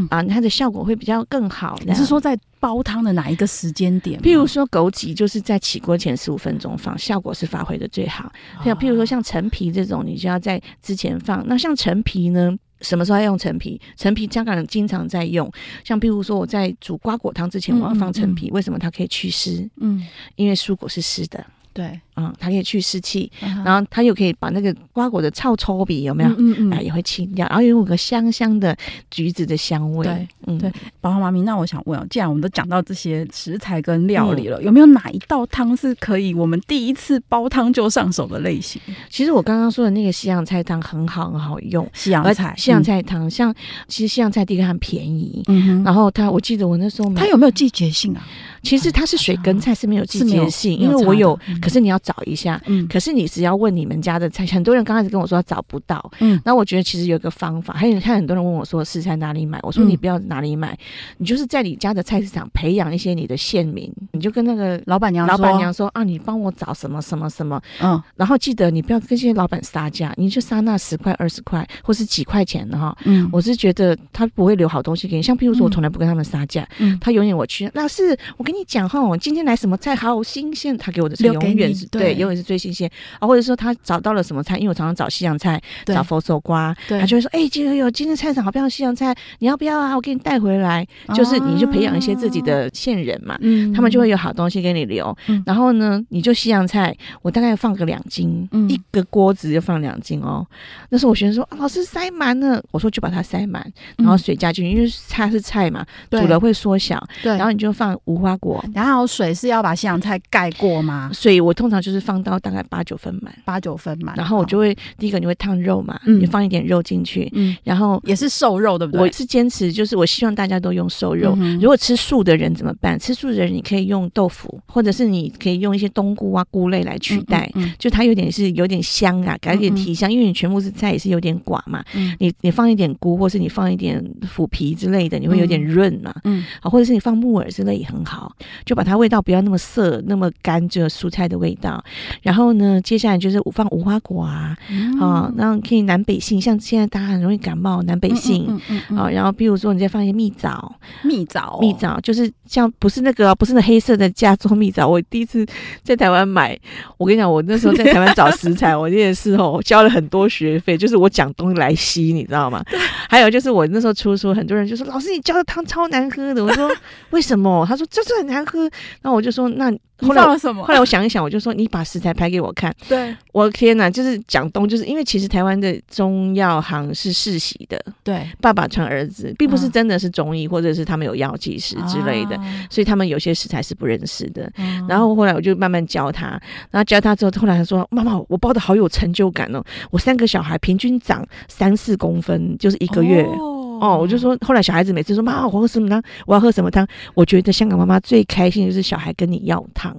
啊，它的效果会比较更好。你是说在煲汤的哪一个时间点？譬如说枸杞，就是在起锅前十五分钟放，效果是发挥的最好。像譬如说像陈皮这种，你就要在之前放。那像陈陈皮呢？什么时候要用陈皮？陈皮香港人经常在用，像比如说我在煮瓜果汤之前，我要放陈皮，嗯嗯嗯，为什么它可以祛湿？嗯，因为蔬果是湿的。对，嗯，它可以去湿气，然后它又可以把那个瓜果的臭臭味有没有？嗯嗯，哎，也会清掉，然后又有个香香的橘子的香味。对，嗯，对，宝华妈咪，那我想问哦，既然我们都讲到这些食材跟料理了，有没有哪一道汤是可以我们第一次煲汤就上手的类型？其实我刚刚说的那个西洋菜汤很好，很好用。西洋菜，西洋菜汤，像其实西洋菜第一个很便宜，嗯，然后它，我记得我那时候买，它有没有季节性啊？其实它是水根菜，是没有季节性，因为我有，可是你要找一下，嗯，可是你只要问你们家的菜，<laughs> 很多人刚开始跟我说找不到，嗯，那我觉得其实有一个方法，还有看很多人问我说食材哪里买，我说你不要哪里买，你就是在你家的菜市场培养一些你的县民，你就跟那个老板娘、老板娘说啊，你帮我找什么什么什么，嗯，然后记得你不要跟这些老板杀价，你就杀那十块二十块或是几块钱的哈，嗯，我是觉得他不会留好东西给你，像譬如说我从来不跟他们杀价，嗯，他永远我去，老师我跟。跟你讲哈，我今天来什么菜好新鲜，他给我的是永远是对，永远是最新鲜啊。或者说他找到了什么菜，因为我常常找西洋菜，找佛手瓜，他就会说：“哎，今天有今天菜场好漂亮西洋菜，你要不要啊？我给你带回来。”就是你就培养一些自己的线人嘛，他们就会有好东西给你留。然后呢，你就西洋菜，我大概放个两斤，一个锅子就放两斤哦。那时候我学生说：“老师塞满了。”我说：“就把它塞满，然后水加进去，因为菜是菜嘛，煮了会缩小。对，然后你就放无花果。然后水是要把西洋菜盖过吗？水我通常就是放到大概八九分满，八九分满。然后我就会第一个你会烫肉嘛，你放一点肉进去，嗯，然后也是瘦肉对不对？我是坚持就是我希望大家都用瘦肉。如果吃素的人怎么办？吃素的人你可以用用豆腐，或者是你可以用一些冬菇啊、菇类来取代，就它有点是有点香啊，给一点提香，因为你全部是菜也是有点寡嘛，嗯、你你放一点菇，或是你放一点腐皮之类的，你会有点润嘛，嗯，好，或者是你放木耳之类也很好，就把它味道不要那么涩、那么干，这蔬菜的味道。然后呢，接下来就是放无花果啊，嗯、啊，然后可以南北杏，像现在大家很容易感冒，南北杏，啊，然后比如说你再放一些蜜枣，蜜枣，蜜枣就是像不是那个不是那黑色的加州蜜枣，我第一次在台湾买，我跟你讲，我那时候在台湾找食材，<laughs> 我也是哦，交了很多学费，就是我讲东西来西，你知道吗？还有就是我那时候出书，很多人就说老师你教的汤超难喝的，我说为什么？他说就是很难喝，然后我就说那。后来什么？后来我想一想，我就说你把食材拍给我看。对，我天哪，就是讲东，就是因为其实台湾的中药行是世袭的，对，爸爸传儿子，并不是真的是中医，或者是他们有药剂师之类的，所以他们有些食材是不认识的。然后后来我就慢慢教他，然后教他之后，后来他说：“妈妈，我包的好有成就感哦，我三个小孩平均长三四公分，就是一个月。”哦，我就说，后来小孩子每次说妈，我喝什么汤？我要喝什么汤？我觉得香港妈妈最开心就是小孩跟你要汤。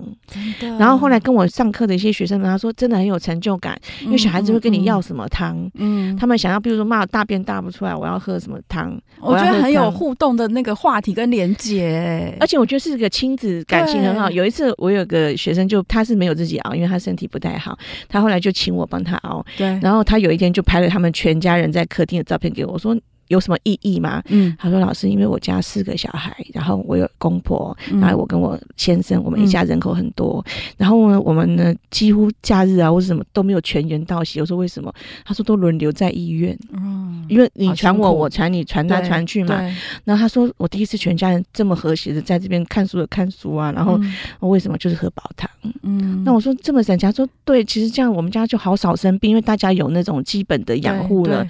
然后后来跟我上课的一些学生们，他说真的很有成就感，因为小孩子会跟你要什么汤，嗯，他们想要，比如说妈大便大不出来，我要喝什么汤？我觉得很有互动的那个话题跟连接，而且我觉得是个亲子感情很好。有一次我有个学生就他是没有自己熬，因为他身体不太好，他后来就请我帮他熬。对。然后他有一天就拍了他们全家人在客厅的照片给我，我说。有什么意义吗？嗯，他说老师，因为我家四个小孩，然后我有公婆，然后我跟我先生，我们一家人口很多，嗯、然后呢，我们呢几乎假日啊或者什么都没有全员到齐。我说为什么？他说都轮流在医院，嗯，因为你传我，我传你，传来传去嘛。然后他说我第一次全家人这么和谐的在这边看书的看书啊，然后我为什么就是喝煲汤？嗯，那我说这么省钱，说对，其实这样我们家就好少生病，因为大家有那种基本的养护了。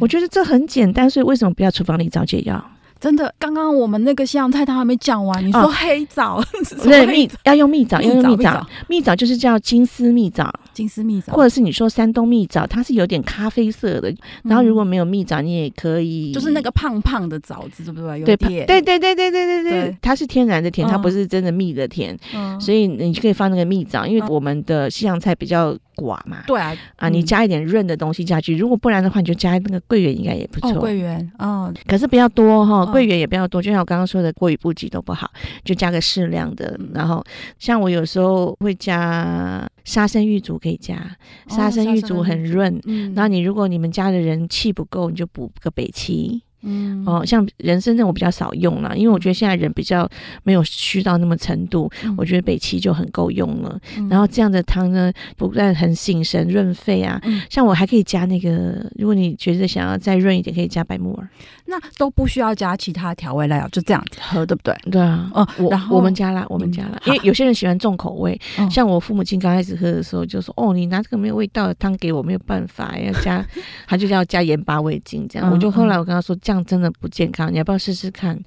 我觉得这很简单，所以。为什么不要厨房里找解药？真的，刚刚我们那个西洋菜汤还没讲完，你说黑枣，<laughs> 对，蜜要用蜜枣，要用蜜枣，蜜枣就是叫金丝蜜枣，金丝蜜枣。或者是你说山东蜜枣它是有点咖啡色的然后如果没有蜜枣你也可以就是那个胖胖的枣子对不对？有点对对对对对它是天然的甜它不是真的蜜的甜。所以你就可以放那个蜜枣因为我们的西洋菜比较寡嘛对啊你加一点润的东西下去如果不然的话你就加那个桂圆应该也不错。桂圆哦可是不要多哈桂圆也不要多就像我刚刚说的过于不及都不好就加个适量的然后像我有时候会加沙参玉竹，可以加沙参玉竹很润。嗯，然后你如果你们家的人气不够，你就补个北芪。嗯。哦，像人参这我比较少用了，因为我觉得现在人比较没有虚到那么程度，嗯、我觉得北芪就很够用了。嗯、然后这样的汤呢，不但很醒神润肺啊，嗯、像我还可以加那个，如果你觉得想要再润一点，可以加白木耳，那都不需要加其他调味料，就这样子喝，对不对？对啊，哦，然后我，我们加了，我们加了，嗯、因为有些人喜欢重口味，好像我父母亲刚开始喝的时候就说：“哦，你拿这个没有味道的汤给我，没有办法，要加，<laughs> 他就要加盐巴味精这样。嗯”我就后来我跟他说这样。真的不健康，你要不要试试看？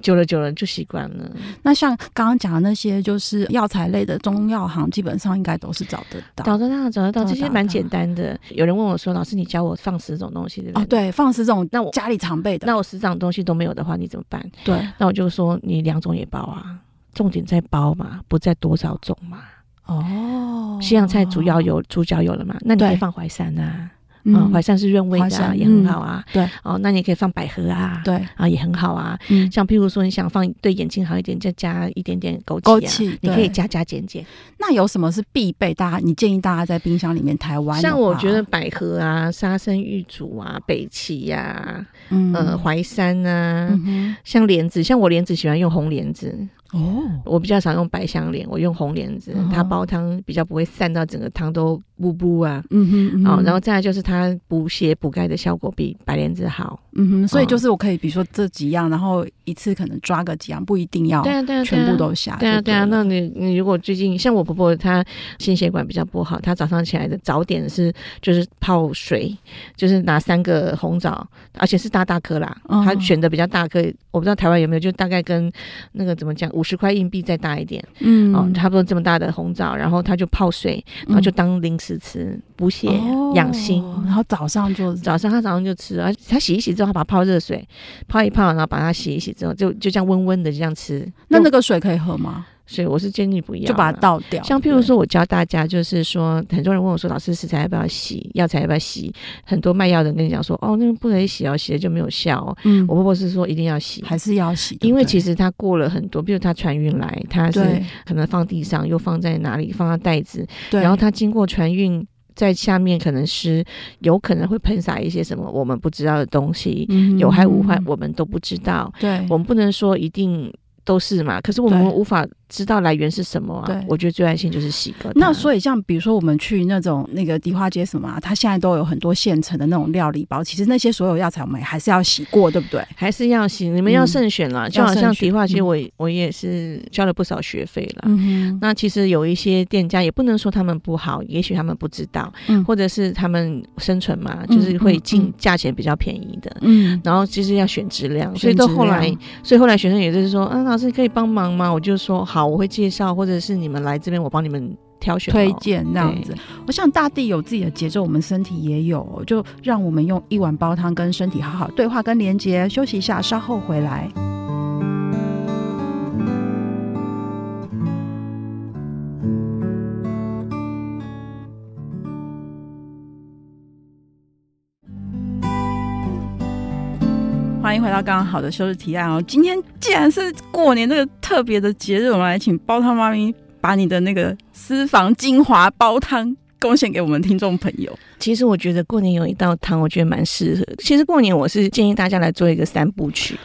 久了久了就习惯了。那像刚刚讲的那些，就是药材类的中药行，基本上应该都是找得到，找得到，找得到。这些蛮简单的。有人问我说：“老师，你教我放十种东西对不对？”哦，对，放十种。那我家里常备的，那我十种东西都没有的话，你怎么办？对，那我就说你两种也包啊，重点在包嘛，不在多少种嘛。哦，西洋菜主要有主角有了嘛？那你可以放淮山啊。嗯，淮山是润胃的，也很好啊。对，哦，那你可以放百合啊，对，啊也很好啊。嗯，像譬如说你想放对眼睛好一点，再加一点点枸杞，枸杞你可以加加减减。那有什么是必备？大家你建议大家在冰箱里面台湾？像我觉得百合啊、沙参、玉竹啊、北芪呀，呃，淮山啊，像莲子，像我莲子喜欢用红莲子。哦，我比较少用白香莲，我用红莲子，它煲汤比较不会散到整个汤都布布啊。嗯哼，哦，然后再来就是它补血补钙的效果比白莲子好。嗯哼，所以就是我可以比如说这几样，然后一次可能抓个几样，不一定要对啊对啊全部都下。对啊对啊，那你你如果最近像我婆婆她心血管比较不好，她早上起来的早点是就是泡水，就是拿三个红枣，而且是大大颗啦，她选的比较大颗，我不知道台湾有没有，就大概跟那个怎么讲。五十块硬币再大一点，嗯，哦，差不多这么大的红枣，然后他就泡水，然后就当零食吃，补血养心。然后早上就早上他早上就吃，而他洗一洗之后，他把它泡热水泡一泡，然后把它洗一洗之后，就就这样温温的这样吃。那那个水可以喝吗？所以我是建议不要，就把它倒掉。像譬如说，我教大家，就是说，很多人问我说：“老师，食材要不要洗？药材要不要洗？”很多卖药的人跟你讲说：“哦，那个不可以洗哦，洗了就没有效。”嗯，我婆婆是说一定要洗，还是要洗？因为其实它过了很多，比如它船运来，它是可能放地上，又放在哪里，放到袋子，对，然后它经过船运在下面，可能是有可能会喷洒一些什么我们不知道的东西，嗯、有害无害我们都不知道。对，我们不能说一定都是嘛，可是我们无法。知道来源是什么啊？对，我觉得最安心就是洗个。那所以像比如说我们去那种那个迪化街什么啊，它现在都有很多现成的那种料理包。其实那些所有药材我们还是要洗过，对不对？还是要洗，你们要慎选了。嗯、就好像迪化街，我我也是交了不少学费了。嗯哼。那其实有一些店家也不能说他们不好，也许他们不知道，嗯、或者是他们生存嘛，就是会进价钱比较便宜的。嗯。然后其实要选质量，所以到后来，所以后来学生也就是说，啊，老师可以帮忙吗？我就说好。我会介绍，或者是你们来这边，我帮你们挑选、推荐这样子。我想大地有自己的节奏，我们身体也有，就让我们用一碗煲汤跟身体好好对话跟连接。休息一下，稍后回来。欢迎回到刚刚好的休日提案哦！今天既然是过年这个特别的节日，我们来请煲汤妈咪把你的那个私房精华煲汤贡献给我们听众朋友。其实我觉得过年有一道汤，我觉得蛮适合。其实过年我是建议大家来做一个三部曲。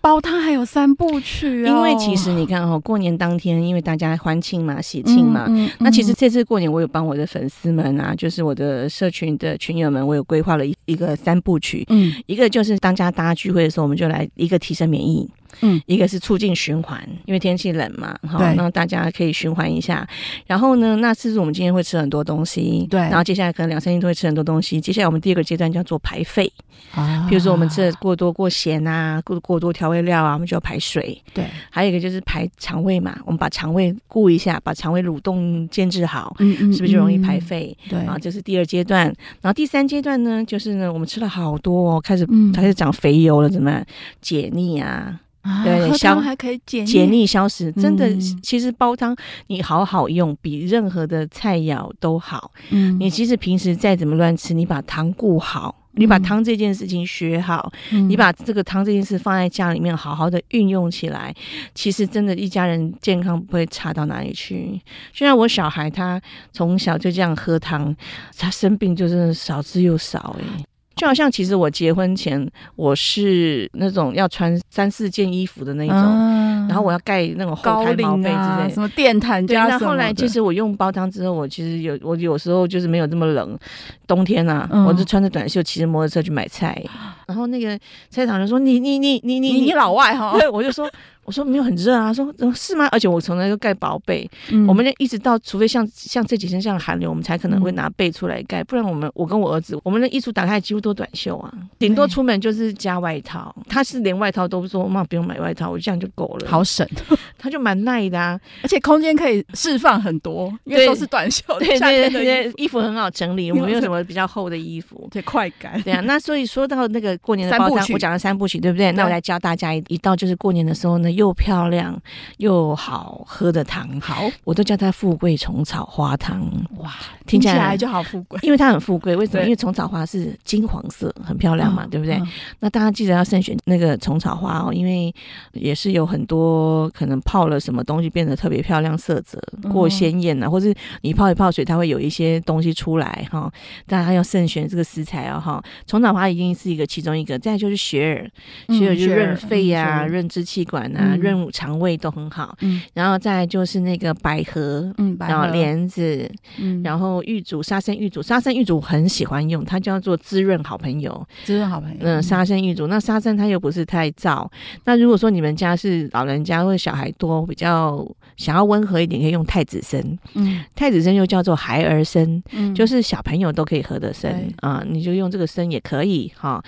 煲汤还有三部曲！因为其实你看哦，过年当天，因为大家欢庆嘛、喜庆嘛，嗯嗯、那其实这次过年，我有帮我的粉丝们啊，就是我的社群的群友们，我有规划了一一个三部曲。嗯，一个就是当家大家聚会的时候，我们就来一个提升免疫。嗯，一个是促进循环，因为天气冷嘛，好，那大家可以循环一下。然后呢，那是我们今天会吃很多东西？对。然后接下来可能两三天都会吃很多东西。接下来我们第二个阶段叫做排废啊，比如说我们吃的过多过咸啊，过过多调味料啊，我们就要排水。对。还有一个就是排肠胃嘛，我们把肠胃顾一下，把肠胃蠕动建制好，嗯嗯，是不是就容易排废？对。啊，这是第二阶段。然后第三阶段呢，就是呢，我们吃了好多哦，开始开始长肥油了，怎么样解腻啊？对，消还可以解解腻消食，真的，其实煲汤你好好用，比任何的菜肴都好。嗯，你其实平时再怎么乱吃，你把汤顾好，你把汤这件事情学好，你把这个汤这件事放在家里面好好的运用起来，其实真的，一家人健康不会差到哪里去。就像我小孩，他从小就这样喝汤，他生病就真的少之又少哎。就好像其实我结婚前我是那种要穿三四件衣服的那种，嗯、然后我要盖那种厚胎毛被之类的，什么电毯加什么。对，那后来其实我用煲汤之后，我其实有我有时候就是没有这么冷，冬天啊，嗯、我就穿着短袖骑着摩托车去买菜，然后那个菜场人说你你你你你你老外哈，对，我就说。我说没有很热啊，说是吗？而且我从来都盖薄被，嗯、我们就一直到除非像像这几天像寒流，我们才可能会拿被出来盖，不然我们我跟我儿子，我们的衣橱打开几乎都短袖啊，顶多出门就是加外套。他是连外套都说妈不用买外套，我这样就够了，好省。<laughs> 他就蛮耐的啊，而且空间可以释放很多，因为都是短袖，<laughs> 对对对，衣服。很好整理，<laughs> 我们没有什么比较厚的衣服，对，快感。对啊，那所以说到那个过年的煲汤，我讲了三部曲，对不对？对，那我来教大家一一道，就是过年的时候呢，又漂亮。又好喝的糖，好，我都叫它富贵虫草花汤。哇，听起来，就好富贵，因为它很富贵。为什么？因为虫草花是金黄色，很漂亮嘛，嗯、对不对？嗯、那大家记得要慎选那个虫草花哦，因为也是有很多可能泡了什么东西变得特别漂亮，色泽过鲜艳啊，或是你泡一泡水，它会有一些东西出来哈。大家要慎选这个食材哦哈。虫草花一定是一个其中一个，再就是雪耳，雪耳就润肺呀、啊、润、嗯、支气管啊、润、嗯、肠胃。都很好，嗯，然后再就是那个百合，嗯，然后莲子，嗯，然后玉竹、沙参、玉竹、沙参、玉竹很喜欢用，它叫做滋润好朋友，滋润好朋友，嗯，沙参、玉竹，那沙参它又不是太燥，那如果说你们家是老人家或者小孩多，比较想要温和一点，可以用太子参，嗯，太子参又叫做孩儿参，嗯，就是小朋友都可以喝的参啊，你就用这个参也可以哈。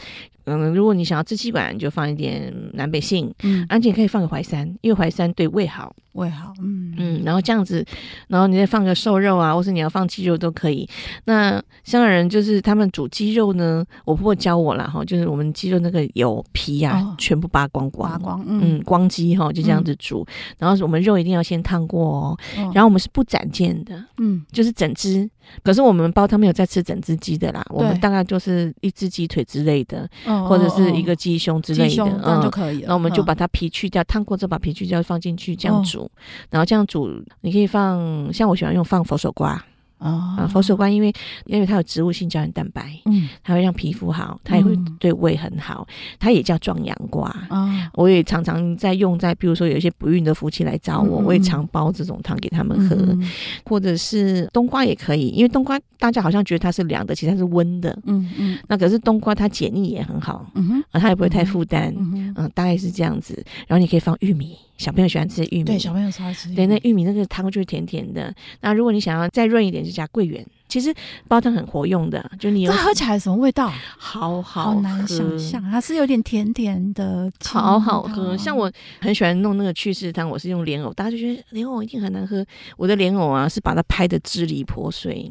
嗯，如果你想要支气管，就放一点南北杏，嗯，而且可以放个淮山，因为淮山对胃好。胃好，嗯嗯，然后这样子，然后你再放个瘦肉啊，或是你要放鸡肉都可以。那香港人就是他们煮鸡肉呢，我婆婆教我了哈，就是我们鸡肉那个油皮呀、啊哦，全部扒光光，扒光，嗯，嗯光鸡哈，就这样子煮、嗯。然后我们肉一定要先烫过哦，哦，然后我们是不斩件的，嗯，就是整只。可是我们煲汤没有在吃整只鸡的啦，我们大概就是一只鸡腿之类的，哦、或者是一个鸡胸之类的，鸡胸这样就可以了。那、嗯、我们就把它皮去掉，烫过之后把皮去掉，放进去这样煮。哦然后这样煮，你可以放，像我喜欢用放佛手瓜。哦、啊，佛手瓜因为因为它有植物性胶原蛋白，嗯，它会让皮肤好，它也会对胃很好，嗯、它也叫壮阳瓜。啊、哦，我也常常在用在，比如说有一些不孕的夫妻来找我，嗯、我也常煲这种汤给他们喝，嗯、或者是冬瓜也可以，因为冬瓜大家好像觉得它是凉的，其实它是温的。嗯嗯，那可是冬瓜它解腻也很好，嗯哼，啊，它也不会太负担，嗯嗯，大概是这样子。然后你可以放玉米。小朋友喜欢吃玉米，对，小朋友超爱吃。对，那玉米那个汤就是甜甜的。那如果你想要再润一点，就加桂圆。其实煲汤很活用的，就你有这喝起来什么味道？好好，好难想象，它是有点甜甜的，好好喝。像我很喜欢弄那个去湿汤，我是用莲藕，大家就觉得莲藕一定很难喝。我的莲藕啊，是把它拍的支离破碎，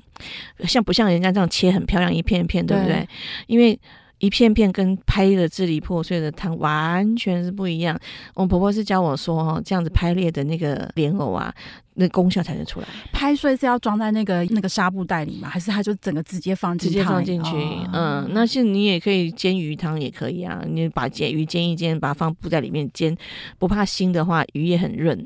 像不像人家这样切很漂亮一片一片，对不对？对，因为。一片片跟拍的支离破碎的汤完全是不一样。我婆婆是教我说，哦，这样子拍裂的那个莲藕啊，那功效才能出来。拍碎是要装在那个那个纱布袋里吗？还是它就整个直接放进直接放进去？哦、嗯，那是你也可以煎鱼汤也可以啊。你把煎鱼煎一煎，把它放布在里面煎，不怕腥的话，鱼也很润。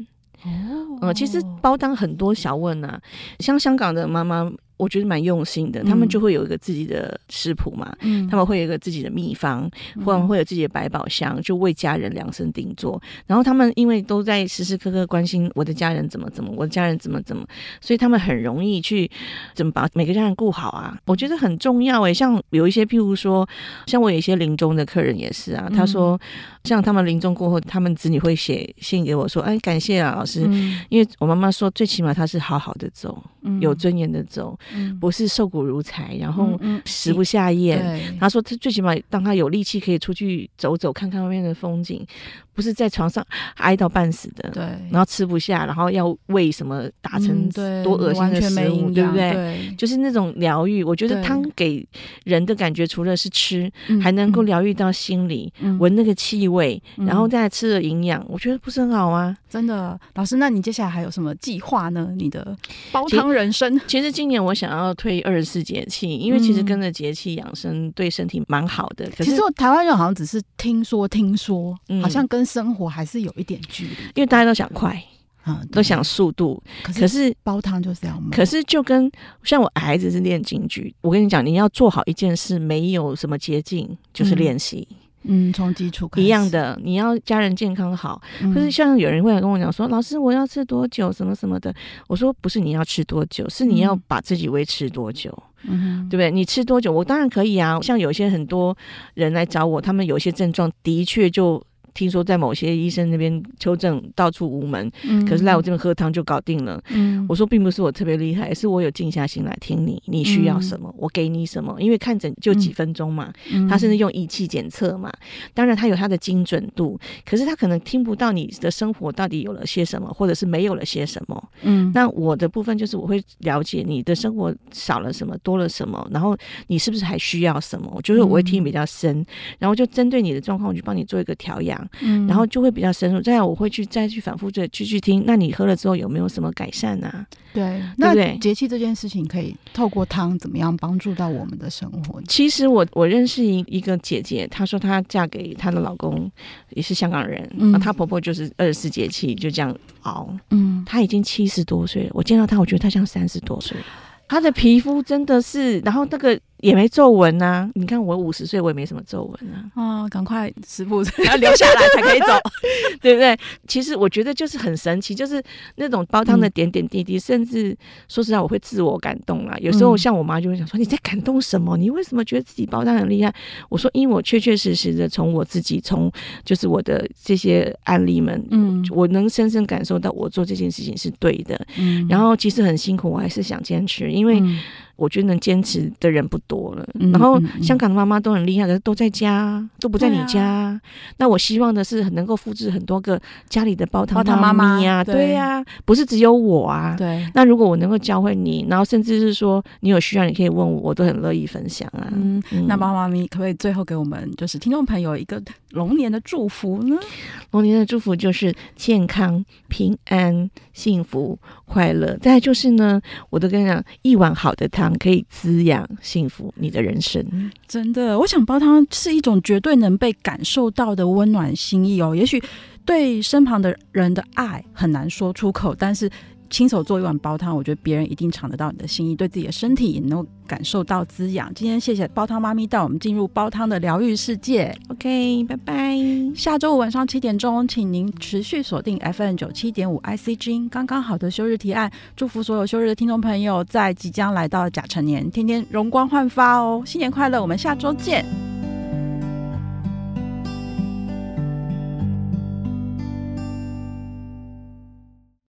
哦，嗯，其实煲汤很多小问啊，像香港的妈妈。我觉得蛮用心的，他们就会有一个自己的食谱嘛，嗯，他们会有一个自己的秘方，或者会有自己的百宝箱，就为家人量身定做。然后他们因为都在时时刻刻关心我的家人怎么怎么，我的家人怎么怎么，所以他们很容易去怎么把每个家人顾好啊。我觉得很重要诶，像有一些譬如说，像我有一些临终的客人也是啊，他说，像他们临终过后，他们子女会写信给我说，哎，感谢啊老师，因为我妈妈说，最起码她是好好的走，有尊严的走。不是瘦骨如柴，然后食不下咽。她说她最起码当她有力气可以出去走走，看看外面的风景。不是在床上挨到半死的，对，然后吃不下，然后要喂什么打成多恶心的食物，嗯、对，对不对，对？就是那种疗愈。我觉得汤给人的感觉，除了是吃，还能够疗愈到心里，闻、嗯、那个气味，嗯、然后再吃的营养，我觉得不是很好啊？真的，老师，那你接下来还有什么计划呢？你的煲汤人生？其实今年我想要推二十四节气，因为其实跟着节气养生对身体蛮好的。可是其实我台湾人好像只是听说听说，好像跟生活还是有一点距离，因为大家都想快，啊，都想速度。可是煲汤就是要慢。可是就跟像我孩子是练京剧，我跟你讲，你要做好一件事，没有什么捷径，就是练习。嗯，从基础开始一样的，你要家人健康好。可是像有人会来跟我讲说，老师，我要吃多久，什么什么的。我说不是你要吃多久，是你要把自己维持多久。嗯，对不对？你吃多久，我当然可以啊。像有些很多人来找我，他们有些症状的确就。听说在某些医生那边求证到处无门，嗯，可是来我这边喝汤就搞定了。嗯，我说并不是我特别厉害，是我有静下心来听你，你需要什么，嗯，我给你什么。因为看诊就几分钟嘛，嗯，他甚至用仪器检测嘛，当然他有他的精准度，可是他可能听不到你的生活到底有了些什么，或者是没有了些什么。嗯，那我的部分就是我会了解你的生活少了什么，多了什么，然后你是不是还需要什么？就是我会听比较深，然后就针对你的状况，我就帮你做一个调养。嗯，然后就会比较深入，这样我会去再去反复的去去听。那你喝了之后有没有什么改善呢？啊？对，那节气这件事情可以透过汤怎么样帮助到我们的生活？其实我我认识一一个姐姐，她说她嫁给她的老公也是香港人，嗯，她婆婆就是二十四节气就这样熬，嗯，她已经七十多岁了，我见到她，我觉得她像三十多岁，她的皮肤真的是，然后那个。也没皱纹呐，你看我五十岁，我也没什么皱纹啊。哦，赶快食谱要留下来才可以走，<laughs> 对不对？其实我觉得就是很神奇，就是那种煲汤的点点滴滴，嗯、甚至说实话，我会自我感动啊。有时候像我妈就会想说：“你在感动什么？你为什么觉得自己煲汤很厉害？”我说：“因为我确确实实的从我自己，从就是我的这些案例们，嗯，我能深深感受到我做这件事情是对的。嗯，然后其实很辛苦，我还是想坚持，因为。嗯我觉得能坚持的人不多了。嗯、然后香港的妈妈都很厉害，可是都在家，都不在你家。啊、那我希望的是能够复制很多个家里的煲汤妈妈呀，对呀、啊，不是只有我啊。对。那如果我能够教会你，然后甚至是说你有需要，你可以问我，我都很乐意分享啊。嗯，嗯那妈妈咪可不可以最后给我们就是听众朋友一个龙年的祝福呢？龙年的祝福就是健康、平安、幸福、快乐。再就是呢，我都跟你讲，一碗好的汤可以滋养幸福你的人生。真的，我想煲汤是一种绝对能被感受到的温暖心意哦。也许对身旁的人的爱很难说出口，但是。亲手做一碗煲汤，我觉得别人一定尝得到你的心意，对自己的身体也能够感受到滋养。今天谢谢煲汤妈咪带我们进入煲汤的疗愈世界。OK，拜拜。下周五晚上七点钟，请您持续锁定 FM 九七点五 IC 之音，刚刚好的休日提案。祝福所有休日的听众朋友，在即将来到的甲辰年，天天容光焕发哦！新年快乐，我们下周见。